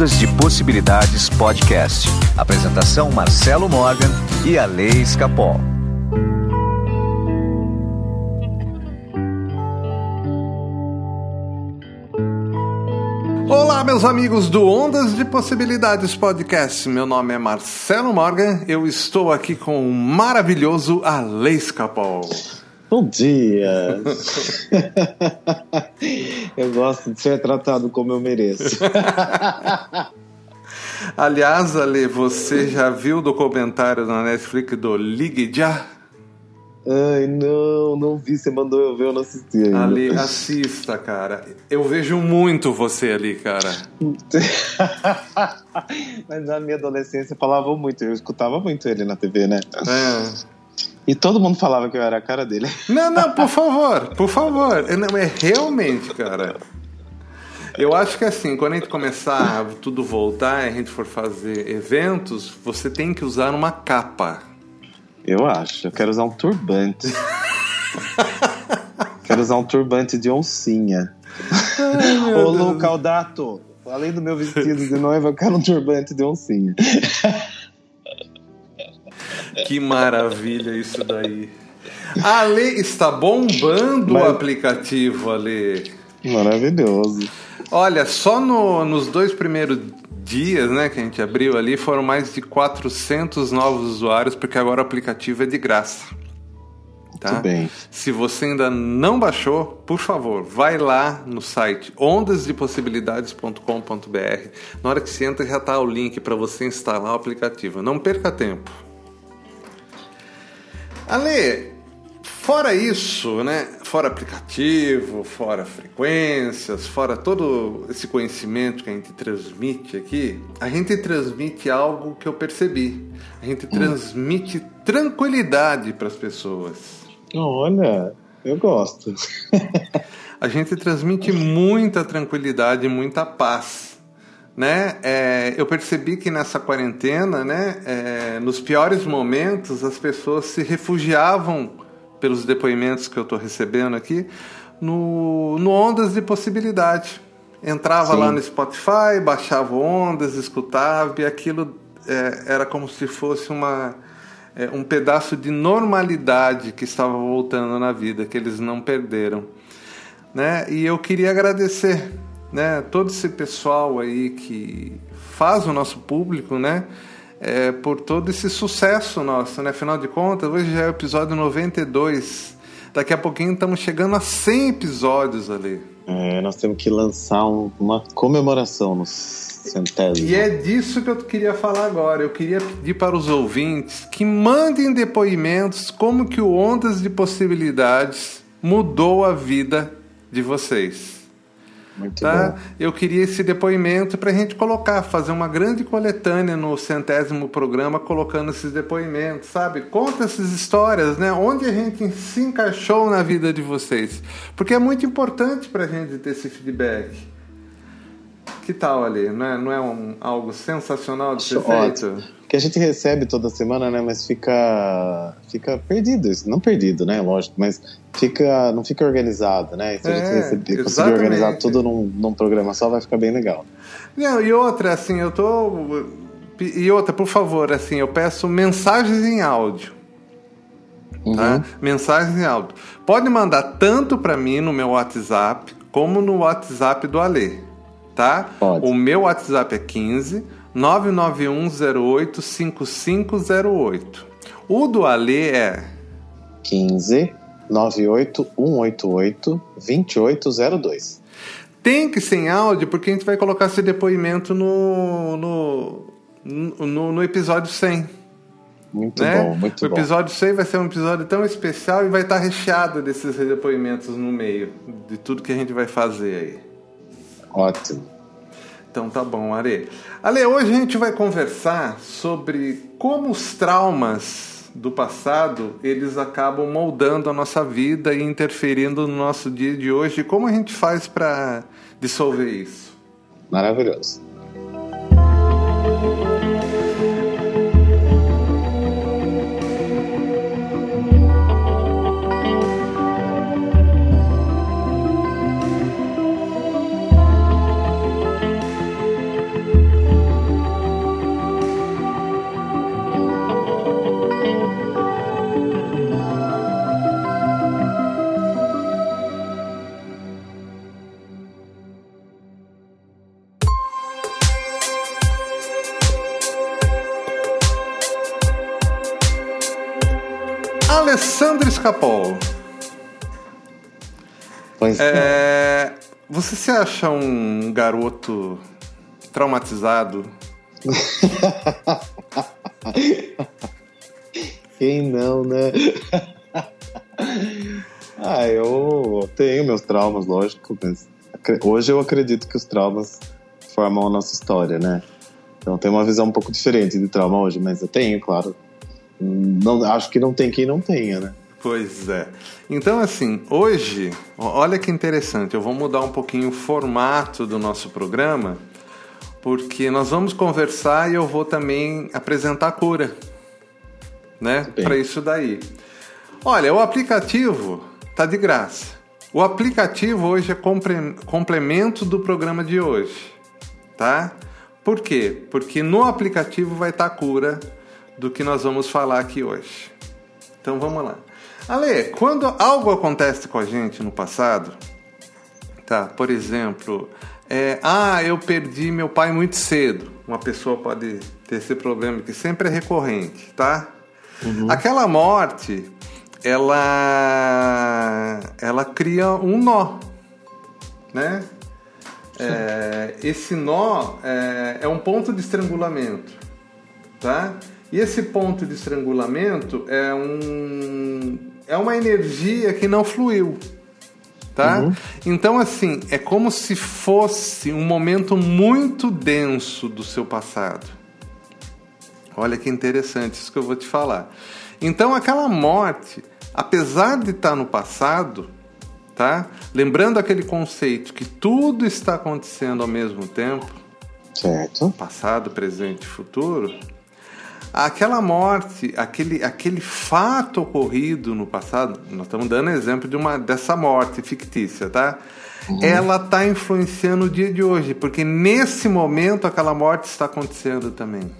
Ondas de Possibilidades Podcast. Apresentação Marcelo Morgan e a Lei Escapol. Olá, meus amigos do Ondas de Possibilidades Podcast. Meu nome é Marcelo Morgan. Eu estou aqui com o maravilhoso Alei Escapol. Bom dia! eu gosto de ser tratado como eu mereço. Aliás, Ale, você já viu o documentário na Netflix do Ligue Já? Ai, não, não vi. Você mandou eu ver, eu não assisti ainda. Ali, assista, cara. Eu vejo muito você ali, cara. Mas na minha adolescência falava muito, eu escutava muito ele na TV, né? É. E todo mundo falava que eu era a cara dele. Não, não, por favor, por favor. Não, é realmente, cara. Eu acho que assim, quando a gente começar tudo voltar e a gente for fazer eventos, você tem que usar uma capa. Eu acho. Eu quero usar um turbante. quero usar um turbante de oncinha. Ai, Ô, Lu Caldato, além do meu vestido de noiva, eu quero um turbante de oncinha. Que maravilha isso daí. Ale, está bombando Mas... o aplicativo, Ale. Maravilhoso. Olha, só no, nos dois primeiros dias né, que a gente abriu ali foram mais de 400 novos usuários, porque agora o aplicativo é de graça. Tá? Muito bem. Se você ainda não baixou, por favor, vai lá no site ondasdepossibilidades.com.br. Na hora que você entra, já está o link para você instalar o aplicativo. Não perca tempo. Ale, fora isso, né? Fora aplicativo, fora frequências, fora todo esse conhecimento que a gente transmite aqui, a gente transmite algo que eu percebi. A gente hum. transmite tranquilidade para as pessoas. Olha, eu gosto. a gente transmite muita tranquilidade, muita paz né? É, eu percebi que nessa quarentena, né, é, nos piores momentos, as pessoas se refugiavam pelos depoimentos que eu estou recebendo aqui no, no Ondas de Possibilidade. Entrava Sim. lá no Spotify, baixava ondas, escutava e aquilo é, era como se fosse uma, é, um pedaço de normalidade que estava voltando na vida, que eles não perderam. Né? E eu queria agradecer né, todo esse pessoal aí que faz o nosso público, né, é, por todo esse sucesso nosso, né? Afinal de contas, hoje já é o episódio 92. Daqui a pouquinho estamos chegando a 100 episódios ali. É, nós temos que lançar um, uma comemoração no centésimo. E é disso que eu queria falar agora. Eu queria pedir para os ouvintes que mandem depoimentos como que o Ondas de Possibilidades mudou a vida de vocês. Muito tá? bom. Eu queria esse depoimento para a gente colocar, fazer uma grande coletânea no centésimo programa, colocando esses depoimentos, sabe? Conta essas histórias, né? Onde a gente se encaixou na vida de vocês. Porque é muito importante para a gente ter esse feedback. Que tal ali? Não é, não é um, algo sensacional de ser feito? Que a gente recebe toda semana, né? Mas fica, fica perdido. Não perdido, né? Lógico, mas fica, não fica organizado, né? Se a gente é, receber, conseguir organizar tudo num, num programa só, vai ficar bem legal. Não, e outra, assim, eu tô. E outra, por favor, assim, eu peço mensagens em áudio. Tá? Uhum. Tá? Mensagens em áudio. Pode mandar tanto para mim no meu WhatsApp como no WhatsApp do Alê tá? Pode. O meu WhatsApp é 15 99108 5508. O do Ale é 15 98188 2802. Tem que ser em áudio porque a gente vai colocar esse depoimento no, no, no, no episódio 100. Muito né? bom, muito bom. O episódio 100 vai ser um episódio tão especial e vai estar recheado desses depoimentos no meio, de tudo que a gente vai fazer aí. Ótimo. Então tá bom, Ale. Ale, hoje a gente vai conversar sobre como os traumas do passado eles acabam moldando a nossa vida e interferindo no nosso dia de hoje. Como a gente faz para dissolver isso? Maravilhoso. Escapol. Pois é. Você se acha um garoto traumatizado? Quem não, né? ah, eu tenho meus traumas, lógico, mas hoje eu acredito que os traumas formam a nossa história, né? Então tem uma visão um pouco diferente de trauma hoje, mas eu tenho, claro. Não, acho que não tem quem não tenha, né? Pois é. Então, assim, hoje, olha que interessante, eu vou mudar um pouquinho o formato do nosso programa, porque nós vamos conversar e eu vou também apresentar a cura, né? Para isso daí. Olha, o aplicativo tá de graça. O aplicativo hoje é complemento do programa de hoje, tá? Por quê? Porque no aplicativo vai estar tá a cura do que nós vamos falar aqui hoje. Então vamos lá. Ale, quando algo acontece com a gente no passado, tá? Por exemplo, é, ah, eu perdi meu pai muito cedo. Uma pessoa pode ter esse problema que sempre é recorrente, tá? Uhum. Aquela morte, ela, ela cria um nó, né? É, esse nó é, é um ponto de estrangulamento, tá? E esse ponto de estrangulamento é um é uma energia que não fluiu. Tá? Uhum. Então, assim, é como se fosse um momento muito denso do seu passado. Olha que interessante isso que eu vou te falar. Então, aquela morte, apesar de estar no passado, tá? Lembrando aquele conceito que tudo está acontecendo ao mesmo tempo, certo? Passado, presente e futuro aquela morte, aquele, aquele fato ocorrido no passado, nós estamos dando exemplo de uma dessa morte fictícia, tá? Uhum. Ela está influenciando o dia de hoje, porque nesse momento aquela morte está acontecendo também,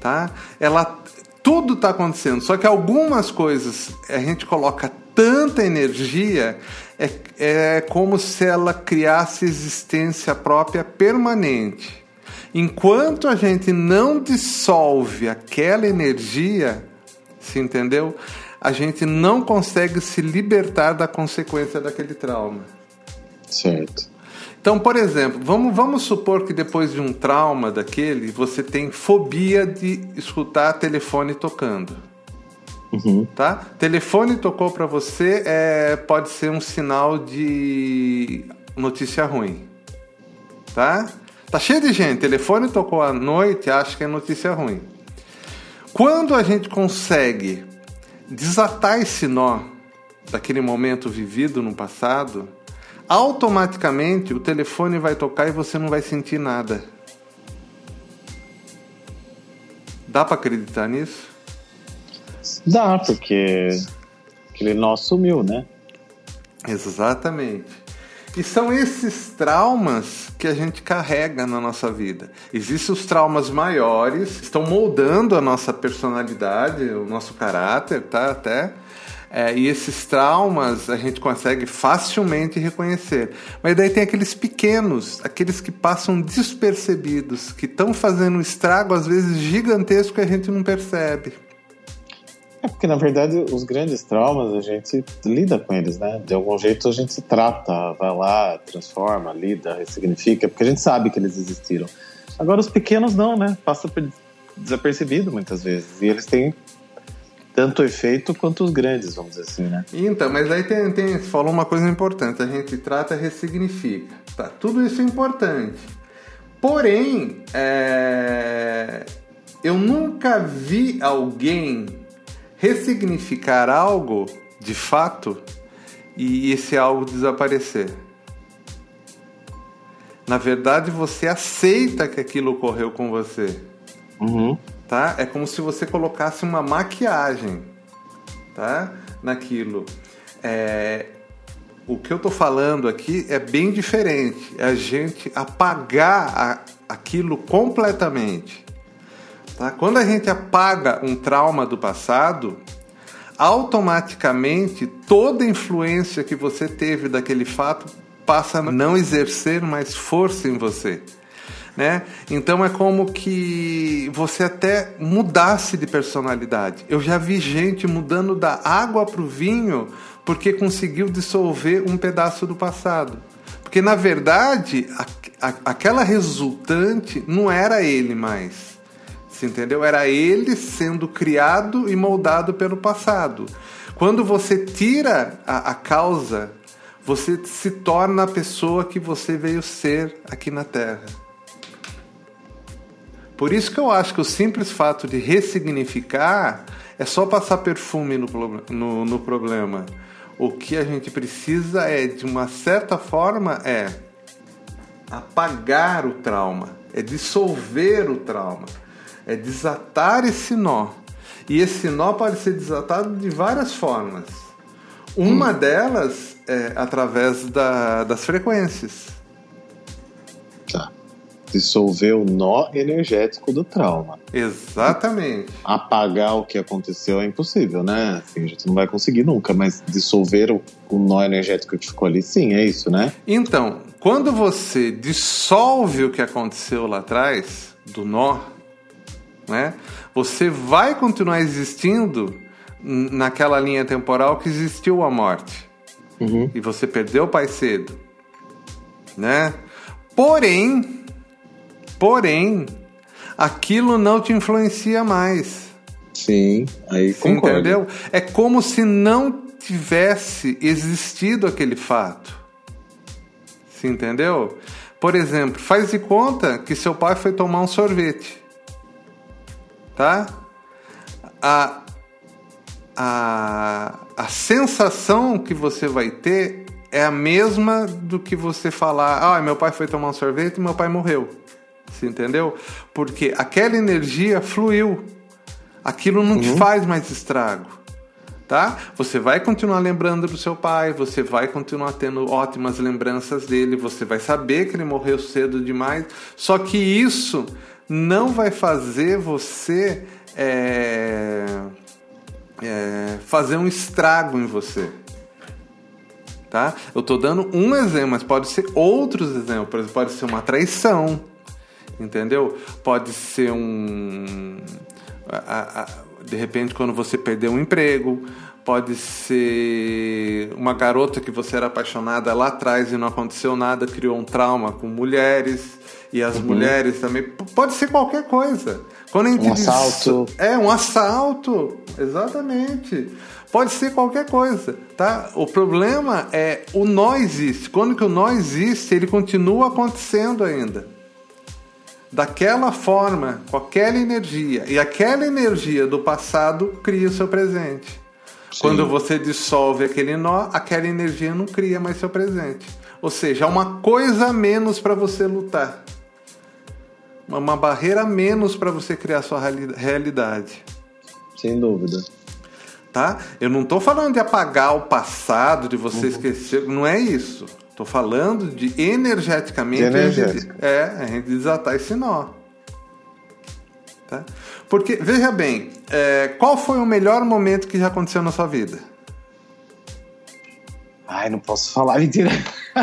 tá? Ela tudo está acontecendo, só que algumas coisas a gente coloca tanta energia é, é como se ela criasse existência própria permanente. Enquanto a gente não dissolve aquela energia, se entendeu? A gente não consegue se libertar da consequência daquele trauma. Certo. Então, por exemplo, vamos, vamos supor que depois de um trauma daquele, você tem fobia de escutar telefone tocando. Uhum. Tá? Telefone tocou para você, é, pode ser um sinal de notícia ruim. Tá? Tá cheio de gente. Telefone tocou à noite, acho que é notícia ruim. Quando a gente consegue desatar esse nó daquele momento vivido no passado, automaticamente o telefone vai tocar e você não vai sentir nada. Dá para acreditar nisso? Dá, porque aquele nó sumiu, né? Exatamente. E são esses traumas que a gente carrega na nossa vida. Existem os traumas maiores, estão moldando a nossa personalidade, o nosso caráter, tá? Até. É, e esses traumas a gente consegue facilmente reconhecer. Mas daí tem aqueles pequenos, aqueles que passam despercebidos, que estão fazendo um estrago às vezes gigantesco que a gente não percebe. É porque, na verdade, os grandes traumas a gente lida com eles, né? De algum jeito a gente se trata, vai lá, transforma, lida, ressignifica, porque a gente sabe que eles existiram. Agora, os pequenos não, né? Passa desapercebido muitas vezes. E eles têm tanto efeito quanto os grandes, vamos dizer assim, né? Então, mas aí tem, tem, você falou uma coisa importante, a gente trata ressignifica. Tá, tudo isso é importante. Porém, é... eu nunca vi alguém ressignificar algo de fato e esse algo desaparecer. Na verdade, você aceita que aquilo ocorreu com você. Uhum. Tá? É como se você colocasse uma maquiagem tá? naquilo. É... O que eu estou falando aqui é bem diferente. É a gente apagar a... aquilo completamente. Tá? Quando a gente apaga um trauma do passado, automaticamente toda influência que você teve daquele fato passa a não exercer mais força em você. Né? Então é como que você até mudasse de personalidade. Eu já vi gente mudando da água para o vinho porque conseguiu dissolver um pedaço do passado. Porque na verdade, a, a, aquela resultante não era ele mais. Você entendeu? Era ele sendo criado e moldado pelo passado. Quando você tira a, a causa, você se torna a pessoa que você veio ser aqui na Terra. Por isso que eu acho que o simples fato de ressignificar é só passar perfume no, no, no problema. O que a gente precisa é, de uma certa forma, é apagar o trauma, é dissolver o trauma, é desatar esse nó. E esse nó pode ser desatado de várias formas. Uma hum. delas é através da, das frequências dissolver o nó energético do trauma. Exatamente. Apagar o que aconteceu é impossível, né? Assim, a gente não vai conseguir nunca, mas dissolver o, o nó energético que ficou ali, sim, é isso, né? Então, quando você dissolve o que aconteceu lá atrás, do nó, né? Você vai continuar existindo naquela linha temporal que existiu a morte. Uhum. E você perdeu o pai cedo, né? Porém, Porém, aquilo não te influencia mais. Sim, aí concordo. Entendeu? É como se não tivesse existido aquele fato. Você entendeu? Por exemplo, faz de conta que seu pai foi tomar um sorvete. Tá? A, a, a sensação que você vai ter é a mesma do que você falar: ah, meu pai foi tomar um sorvete e meu pai morreu. Você entendeu? Porque aquela energia fluiu. Aquilo não uhum. te faz mais estrago. Tá? Você vai continuar lembrando do seu pai, você vai continuar tendo ótimas lembranças dele, você vai saber que ele morreu cedo demais. Só que isso não vai fazer você é, é, fazer um estrago em você. Tá? Eu estou dando um exemplo, mas pode ser outros exemplos. Por exemplo, pode ser uma traição entendeu? Pode ser um. A, a, de repente, quando você perdeu um emprego, pode ser uma garota que você era apaixonada lá atrás e não aconteceu nada, criou um trauma com mulheres e as uhum. mulheres também. Pode ser qualquer coisa. Quando a gente um diz, assalto. É, um assalto, exatamente. Pode ser qualquer coisa, tá? O problema é o nó existe. Quando que o nó existe, ele continua acontecendo ainda daquela forma, com aquela energia. E aquela energia do passado cria o seu presente. Sim. Quando você dissolve aquele nó, aquela energia não cria mais seu presente. Ou seja, é uma coisa a menos para você lutar. Uma barreira a menos para você criar sua realidade. Sem dúvida. Tá? Eu não estou falando de apagar o passado, de você uhum. esquecer, não é isso. Estou falando de energeticamente de energética. é, a gente desatar esse nó. Tá? Porque, veja bem, é, qual foi o melhor momento que já aconteceu na sua vida? Ai, não posso falar mentira.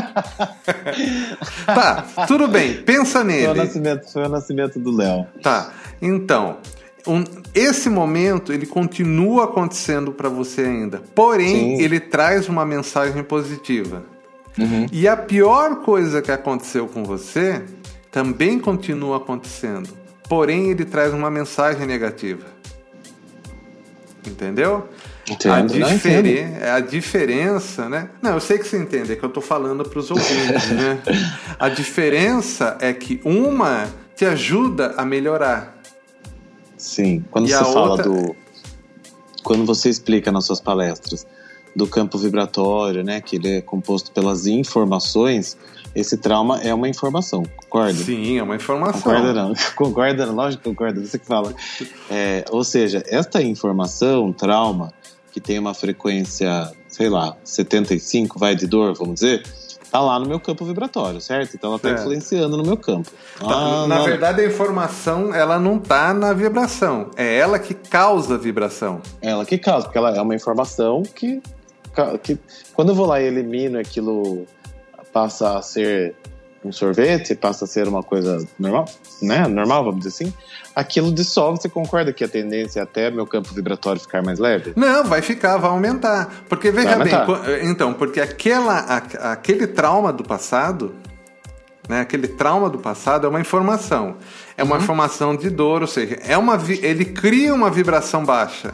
tá, tudo bem, pensa nele. Foi o nascimento, foi o nascimento do Léo. Tá, então, um, esse momento ele continua acontecendo para você ainda, porém Sim. ele traz uma mensagem positiva. Uhum. E a pior coisa que aconteceu com você também continua acontecendo. Porém, ele traz uma mensagem negativa. Entendeu? Entendo, a, diferen a diferença, né? Não, eu sei que você entende, é que eu estou falando para os ouvintes, né? A diferença é que uma te ajuda a melhorar. Sim, quando e você fala outra... do. Quando você explica nas suas palestras do campo vibratório, né, que ele é composto pelas informações, esse trauma é uma informação, concorda? Sim, é uma informação. Concorda não? Concorda, lógico que concorda, você que fala. É, ou seja, esta informação, trauma, que tem uma frequência, sei lá, 75, vai de dor, vamos dizer, tá lá no meu campo vibratório, certo? Então ela está influenciando no meu campo. Tá, ah, na não. verdade, a informação ela não tá na vibração, é ela que causa a vibração. Ela que causa, porque ela é uma informação que que quando eu vou lá e elimino aquilo passa a ser um sorvete, passa a ser uma coisa normal, né? Normal, vamos dizer assim. Aquilo dissolve, você concorda que a tendência é até meu campo vibratório ficar mais leve? Não, vai ficar, vai aumentar. Porque veja bem, então, porque aquela, aquele trauma do passado, né, aquele trauma do passado é uma informação. É uma uhum. informação de dor, ou seja, é uma, ele cria uma vibração baixa.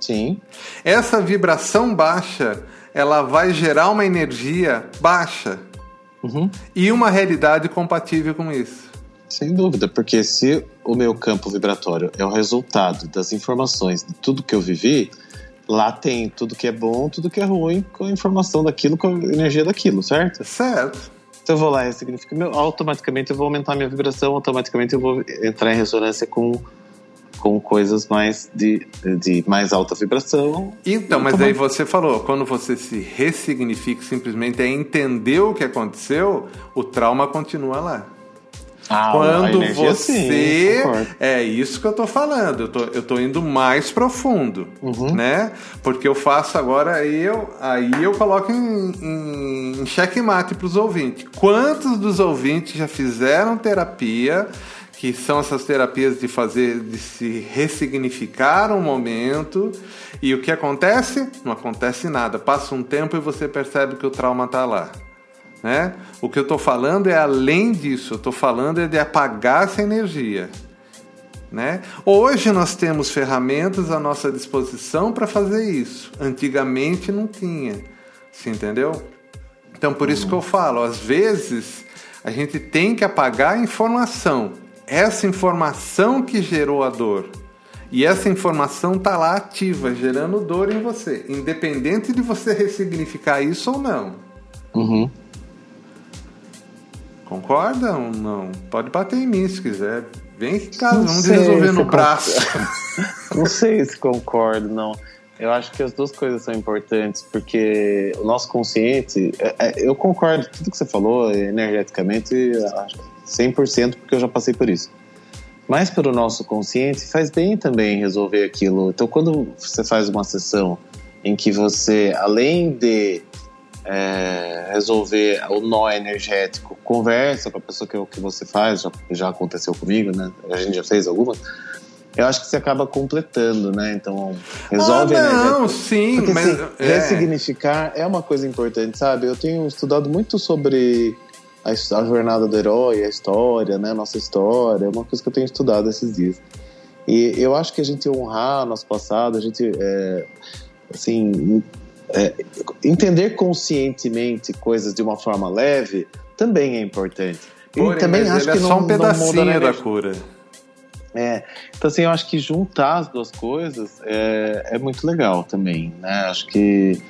Sim. Essa vibração baixa, ela vai gerar uma energia baixa. Uhum. E uma realidade compatível com isso. Sem dúvida, porque se o meu campo vibratório é o resultado das informações de tudo que eu vivi, lá tem tudo que é bom, tudo que é ruim, com a informação daquilo, com a energia daquilo, certo? Certo. Então eu vou lá e significa automaticamente eu vou aumentar a minha vibração, automaticamente eu vou entrar em ressonância com com coisas mais de, de mais alta vibração. Então, mas aí você falou, quando você se ressignifica, simplesmente é entender o que aconteceu, o trauma continua lá. Ah, quando você sim, é isso que eu tô falando eu tô, eu tô indo mais profundo uhum. né porque eu faço agora aí eu aí eu coloco em, em, em checkmate para os ouvintes quantos dos ouvintes já fizeram terapia que são essas terapias de fazer, de se ressignificar um momento. E o que acontece? Não acontece nada. Passa um tempo e você percebe que o trauma está lá. Né? O que eu estou falando é além disso. Eu estou falando é de apagar essa energia. Né? Hoje nós temos ferramentas à nossa disposição para fazer isso. Antigamente não tinha. Você entendeu? Então por isso que eu falo, às vezes a gente tem que apagar a informação essa informação que gerou a dor. E essa informação está lá ativa, gerando dor em você, independente de você ressignificar isso ou não. Uhum. Concorda ou não? Pode bater em mim se quiser. Vem em casa, não vamos resolver no braço. não sei se concordo, não. Eu acho que as duas coisas são importantes, porque o nosso consciente, é, é, eu concordo com tudo que você falou, energeticamente, 100% porque eu já passei por isso. Mas para o nosso consciente faz bem também resolver aquilo. Então, quando você faz uma sessão em que você, além de é, resolver o nó energético, conversa com a pessoa que, que você faz, já, já aconteceu comigo, né? A gente já fez algumas. Eu acho que você acaba completando, né? Então, resolve ah, não, sim, Porque, mas assim, é. ressignificar é uma coisa importante, sabe? Eu tenho estudado muito sobre a, a jornada do herói, a história, né? Nossa história, é uma coisa que eu tenho estudado esses dias. E eu acho que a gente honrar nosso passado, a gente, é, assim, é, entender conscientemente coisas de uma forma leve também é importante. Porém, e também acho que é só um pedacinho da cura. É, então assim, eu acho que juntar as duas coisas é, é muito legal também, né? Acho que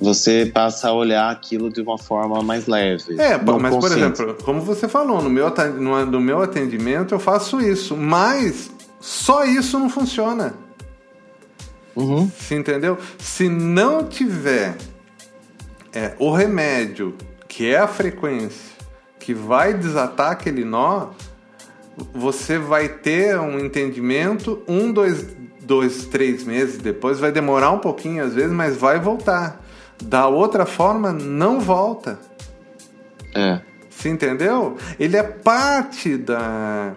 você passa a olhar aquilo de uma forma mais leve. É, mas consciente. por exemplo, como você falou, no meu, no meu atendimento eu faço isso, mas só isso não funciona. Uhum. Você entendeu? Se não tiver é, o remédio, que é a frequência, que vai desatar aquele nó, você vai ter um entendimento, um, dois, dois, três meses depois, vai demorar um pouquinho às vezes, mas vai voltar. Da outra forma, não volta. É. Você entendeu? Ele é parte da.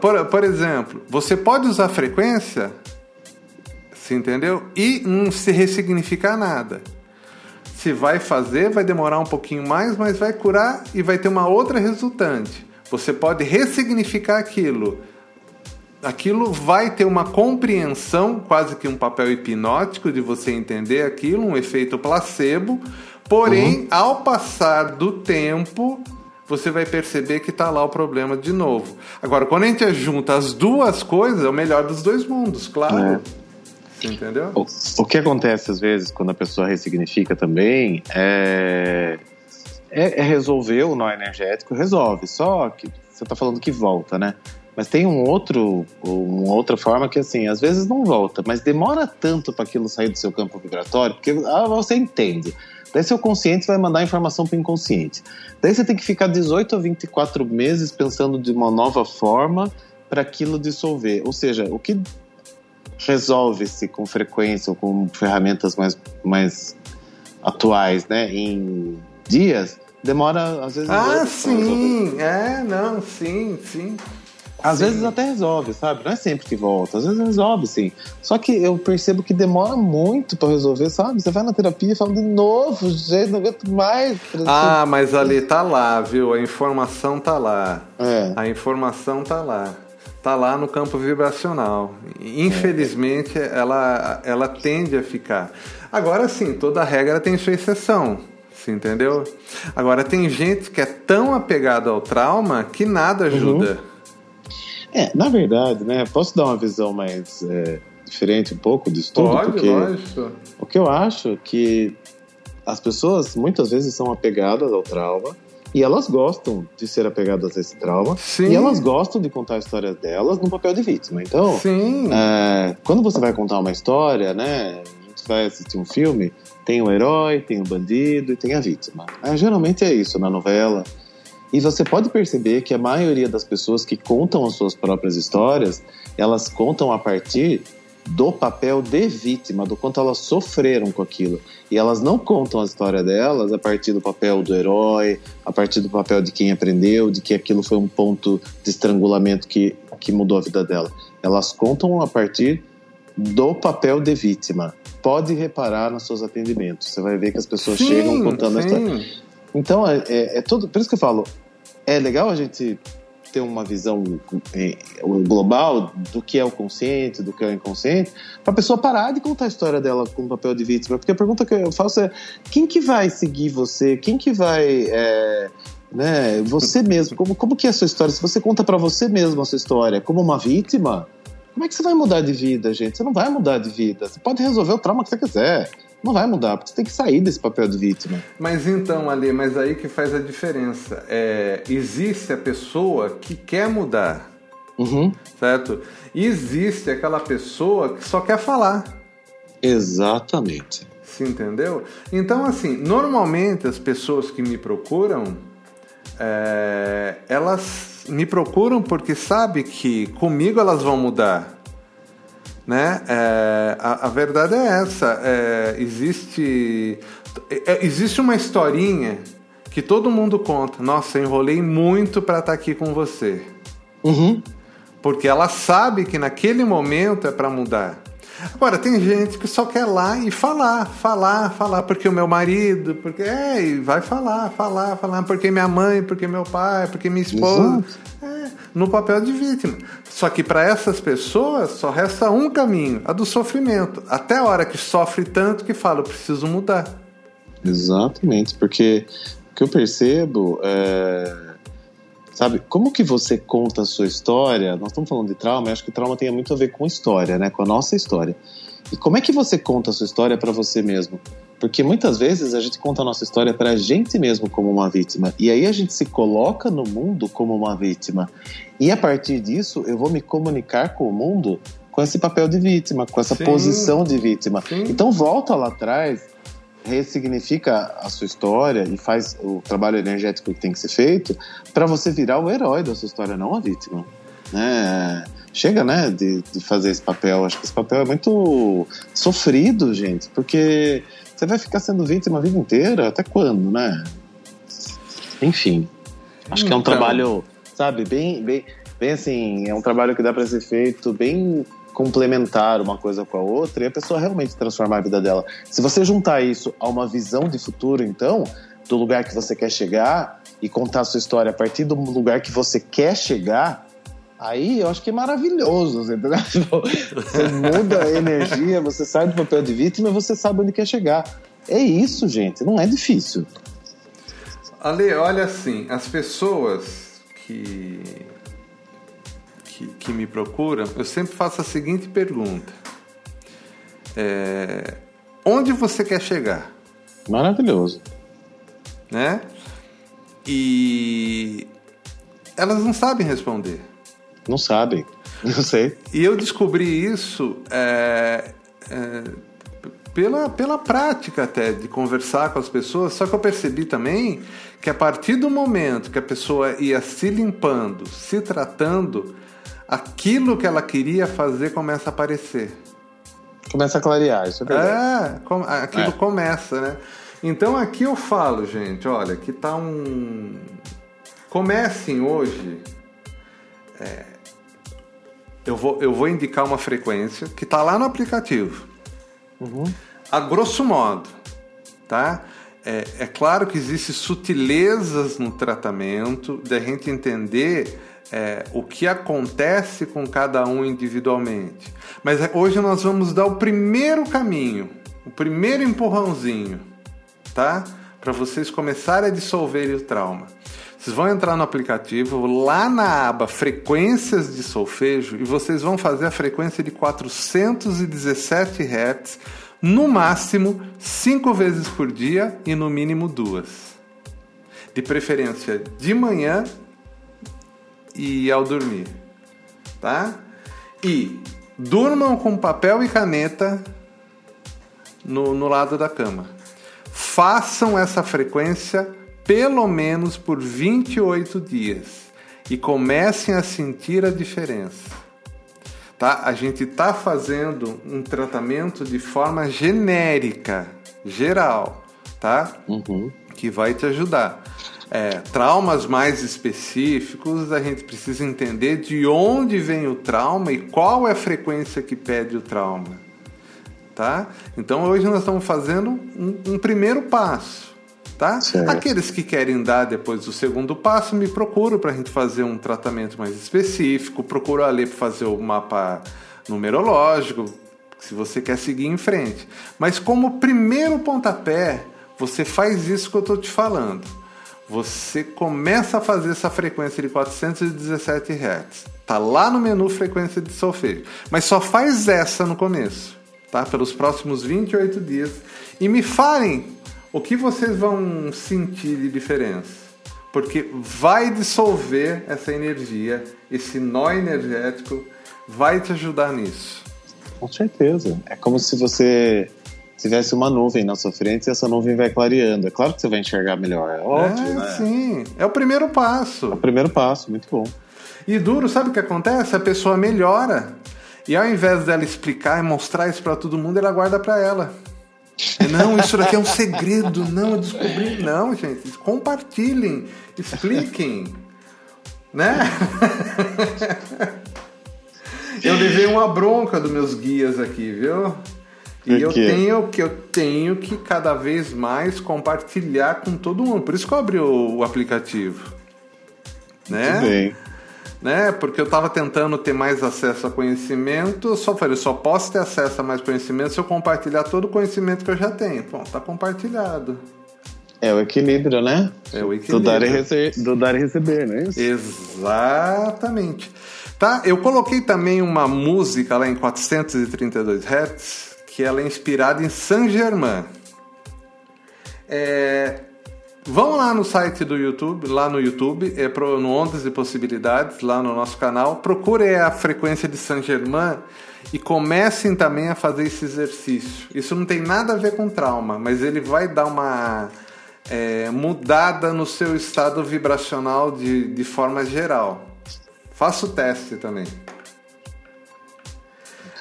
Por, por exemplo, você pode usar frequência, você entendeu? E não se ressignificar nada. Se vai fazer, vai demorar um pouquinho mais, mas vai curar e vai ter uma outra resultante. Você pode ressignificar aquilo aquilo vai ter uma compreensão, quase que um papel hipnótico de você entender aquilo, um efeito placebo. Porém, uhum. ao passar do tempo, você vai perceber que está lá o problema de novo. Agora, quando a gente junta as duas coisas, é o melhor dos dois mundos, claro. É. Entendeu? O, o, que acontece às vezes quando a pessoa ressignifica também é, é, é resolver o nó energético, resolve. Só que você está falando que volta, né? Mas tem um outro, uma outra forma que assim, às vezes não volta, mas demora tanto para aquilo sair do seu campo vibratório, porque ah, você entende. Daí seu consciente vai mandar informação para o inconsciente. Daí você tem que ficar 18 a 24 meses pensando de uma nova forma para aquilo dissolver. Ou seja, o que resolve-se com frequência ou com ferramentas mais, mais atuais, né, em dias, Demora, às vezes. Ah, sim! É, não, sim, sim. Às Sim. vezes até resolve, sabe? Não é sempre que volta. Às vezes resolve, sim. Só que eu percebo que demora muito pra resolver, sabe? Você vai na terapia e fala de novo, gente, não aguento mais. Ah, mas ali tá lá, viu? A informação tá lá. É. A informação tá lá. Tá lá no campo vibracional. Infelizmente, ela, ela tende a ficar. Agora sim, toda regra tem sua exceção. Você entendeu? Agora tem gente que é tão apegada ao trauma que nada ajuda. É, na verdade, né? Posso dar uma visão mais é, diferente um pouco disso tudo? Pode, porque lógico. o que eu acho que as pessoas muitas vezes são apegadas ao trauma e elas gostam de ser apegadas a esse trauma Sim. e elas gostam de contar a história delas no papel de vítima. Então. É, quando você vai contar uma história, né? A gente vai assistir um filme, tem o herói, tem o bandido e tem a vítima. É, geralmente é isso na novela. E você pode perceber que a maioria das pessoas que contam as suas próprias histórias, elas contam a partir do papel de vítima, do quanto elas sofreram com aquilo. E elas não contam a história delas a partir do papel do herói, a partir do papel de quem aprendeu, de que aquilo foi um ponto de estrangulamento que, que mudou a vida dela. Elas contam a partir do papel de vítima. Pode reparar nos seus atendimentos. Você vai ver que as pessoas Sim, chegam contando a história. sim. Então, é, é, é tudo. Por isso que eu falo, é legal a gente ter uma visão é, global do que é o consciente, do que é o inconsciente, para a pessoa parar de contar a história dela com o papel de vítima. Porque a pergunta que eu faço é: quem que vai seguir você? Quem que vai. É, né, você mesmo, como, como que é a sua história? Se você conta para você mesmo a sua história como uma vítima, como é que você vai mudar de vida, gente? Você não vai mudar de vida. Você pode resolver o trauma que você quiser. Não vai mudar, porque você tem que sair desse papel de vítima. Mas então, Ali, mas aí que faz a diferença. É, existe a pessoa que quer mudar, Uhum. certo? E existe aquela pessoa que só quer falar. Exatamente. Se entendeu? Então, assim, normalmente as pessoas que me procuram, é, elas me procuram porque sabe que comigo elas vão mudar. Né? É, a, a verdade é essa. É, existe, é, existe uma historinha que todo mundo conta. Nossa, eu enrolei muito para estar aqui com você. Uhum. Porque ela sabe que naquele momento é para mudar. Agora, tem gente que só quer lá e falar, falar, falar, porque o meu marido, porque é, e vai falar, falar, falar, porque minha mãe, porque meu pai, porque minha esposa. É, no papel de vítima. Só que para essas pessoas só resta um caminho, a do sofrimento. Até a hora que sofre tanto que fala, eu preciso mudar. Exatamente, porque o que eu percebo é. Sabe, como que você conta a sua história? Nós estamos falando de trauma, eu acho que trauma tem muito a ver com história, né? Com a nossa história. E como é que você conta a sua história para você mesmo? Porque muitas vezes a gente conta a nossa história para a gente mesmo como uma vítima. E aí a gente se coloca no mundo como uma vítima. E a partir disso, eu vou me comunicar com o mundo com esse papel de vítima, com essa Sim. posição de vítima. Sim. Então volta lá atrás, ressignifica a sua história e faz o trabalho energético que tem que ser feito para você virar o herói da sua história, não a vítima. Né? Chega, né, de, de fazer esse papel. Acho que esse papel é muito sofrido, gente, porque você vai ficar sendo vítima a vida inteira, até quando, né? Enfim, acho que é um Então. trabalho, sabe, bem, bem, bem assim, é um trabalho que dá para ser feito bem complementar uma coisa com a outra e a pessoa realmente transformar a vida dela. Se você juntar isso a uma visão de futuro, então, do lugar que você quer chegar e contar a sua história a partir do lugar que você quer chegar, aí eu acho que é maravilhoso, você? Tipo, Você muda a energia, você sai do papel de vítima e você sabe onde quer chegar. É isso, gente, não é difícil. Ale, olha assim, as pessoas que, que, que me procuram, eu sempre faço a seguinte pergunta: É, Onde você quer chegar? Maravilhoso. Né? E elas não sabem responder. Não sabem. Eu sei. E eu descobri isso é, é, pela, pela prática até de conversar com as pessoas, só que eu percebi também que a partir do momento que a pessoa ia se limpando, se tratando, aquilo que ela queria fazer começa a aparecer. Começa a clarear, isso é verdade. É, com- aquilo É. começa, né? Então aqui eu falo, gente, olha, que tá um. Comecem hoje. É... Eu, vou, eu vou indicar uma frequência que tá lá no aplicativo. Uhum. A grosso modo, tá? É, é claro que existem sutilezas no tratamento, da gente entender é, o que acontece com cada um individualmente. Mas é, hoje nós vamos dar o primeiro caminho, o primeiro empurrãozinho, tá? Para vocês começarem a dissolver o trauma. Vocês vão entrar no aplicativo, lá na aba Frequências de Solfejo, e vocês vão fazer a frequência de 417 Hz, no máximo 5 vezes por dia e no mínimo duas. De preferência de manhã e ao dormir, tá? E durmam com papel e caneta no, no lado da cama. Façam essa frequência pelo menos por 28 dias e comecem a sentir a diferença. Tá? A gente está fazendo um tratamento de forma genérica, geral, tá? Uhum. Que vai te ajudar é, traumas mais específicos, a gente precisa entender de onde vem o trauma e qual é a frequência que pede o trauma. Tá? Então hoje nós estamos fazendo um, um primeiro passo. Tá? Aqueles que querem dar depois o segundo passo, me procuram para a gente fazer um tratamento mais específico. Procuro ali para fazer o mapa numerológico, se você quer seguir em frente. Mas como primeiro pontapé, você faz isso que eu estou te falando você começa a fazer essa frequência de 417 Hz. Tá lá no menu frequência de solfejo. Mas só faz essa no começo, tá? Pelos próximos 28 dias. E me falem o que vocês vão sentir de diferença. Porque vai dissolver essa energia, esse nó energético vai te ajudar nisso. Com certeza. É como se você tivesse uma nuvem na sua frente e essa nuvem vai clareando. É claro que você vai enxergar melhor. É óbvio, é, né? Sim, é o primeiro passo. É o primeiro passo, muito bom. E duro, sabe o que acontece? A pessoa melhora. E ao invés dela explicar e mostrar isso para todo mundo, ela guarda para ela. Não, isso daqui é um segredo. Não, eu descobri. Não, gente. Compartilhem. Expliquem. Né? Eu levei uma bronca dos meus guias aqui, viu? E eu tenho que eu tenho que cada vez mais compartilhar com todo mundo. Por isso que eu abri o, o aplicativo. Né? Muito bem. Né? Porque eu estava tentando ter mais acesso a conhecimento, eu só falei, eu só posso ter acesso a mais conhecimento se eu compartilhar todo o conhecimento que eu já tenho. Bom, tá compartilhado. É o equilíbrio, né? É o equilíbrio. Do dar e, rece... do dar e receber, não é isso? Exatamente. Tá? Eu coloquei também uma música lá em 432 Hz que ela é inspirada em Saint Germain. É, vão lá no site do YouTube, lá no YouTube, é pro, no Ondas e Possibilidades, lá no nosso canal, procure a frequência de Saint Germain e comecem também a fazer esse exercício. Isso não tem nada a ver com trauma, mas ele vai dar uma é, mudada no seu estado vibracional de, de forma geral. Faça o teste também.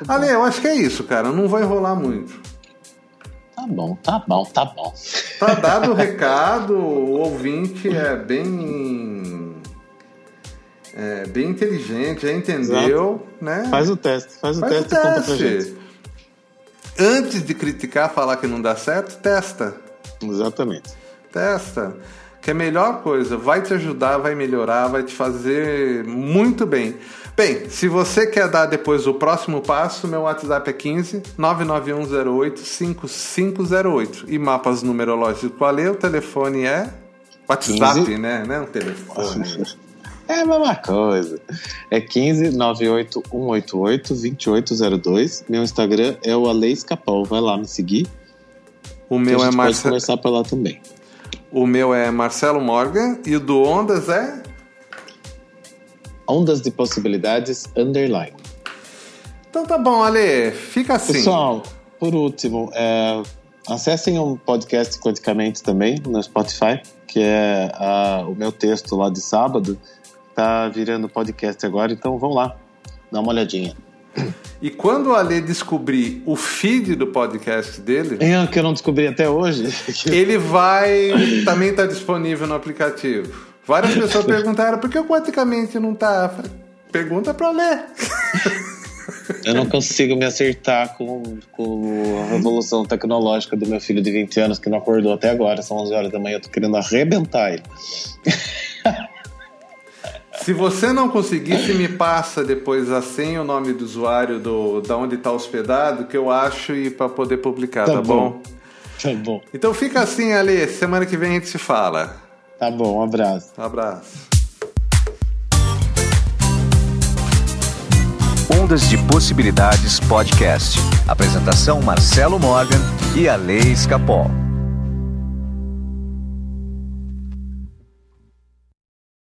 Ale, eu acho que é isso, cara. Não vai enrolar muito. Tá bom, tá bom, tá bom. Tá dado o recado, o ouvinte é bem. É bem inteligente, já entendeu, Exato. né? Faz o teste, faz o faz teste, o teste. e conta pra gente. Antes de criticar, falar que não dá certo, testa. Exatamente. Testa. Que é a melhor coisa, vai te ajudar, vai melhorar, vai te fazer muito bem. Bem, se você quer dar depois o próximo passo, meu WhatsApp é 15 99108 5508. E mapas numerológicos qual é? O telefone é WhatsApp, 15... né? Não é um telefone. É a mesma coisa. É 15 98 188 2802. Meu Instagram é o Aleis Capol. Vai lá me seguir. O meu é Marcelo. Pode conversar por lá também. O meu é Marcelo Morgan e o do Ondas é Ondas de Possibilidades Underline. Então tá bom, Ale, fica assim. Pessoal, por último, é, acessem um podcast Quanticamente também no Spotify, que é a, o meu texto lá de sábado, tá virando podcast agora, então vão lá, dá uma olhadinha. E quando o Ale descobrir o feed do podcast dele. É, que eu não descobri até hoje. ele vai. Também está disponível no aplicativo. Várias pessoas perguntaram por que o Quanticamente não tá. Pergunta para ler. Eu não consigo me acertar com, com a revolução tecnológica do meu filho de 20 anos que não acordou até agora, são 11 horas da manhã, eu tô querendo arrebentar ele. Se você não conseguir, se me passa depois a senha o nome do usuário do, da onde está hospedado, que eu acho e para poder publicar, tá, tá bom? bom? Tá bom. Então fica assim, Ale. Semana que vem a gente se fala. Tá bom, um abraço. Um abraço. Ondas de Possibilidades Podcast. Apresentação Marcelo Morgan e Ale Escapol.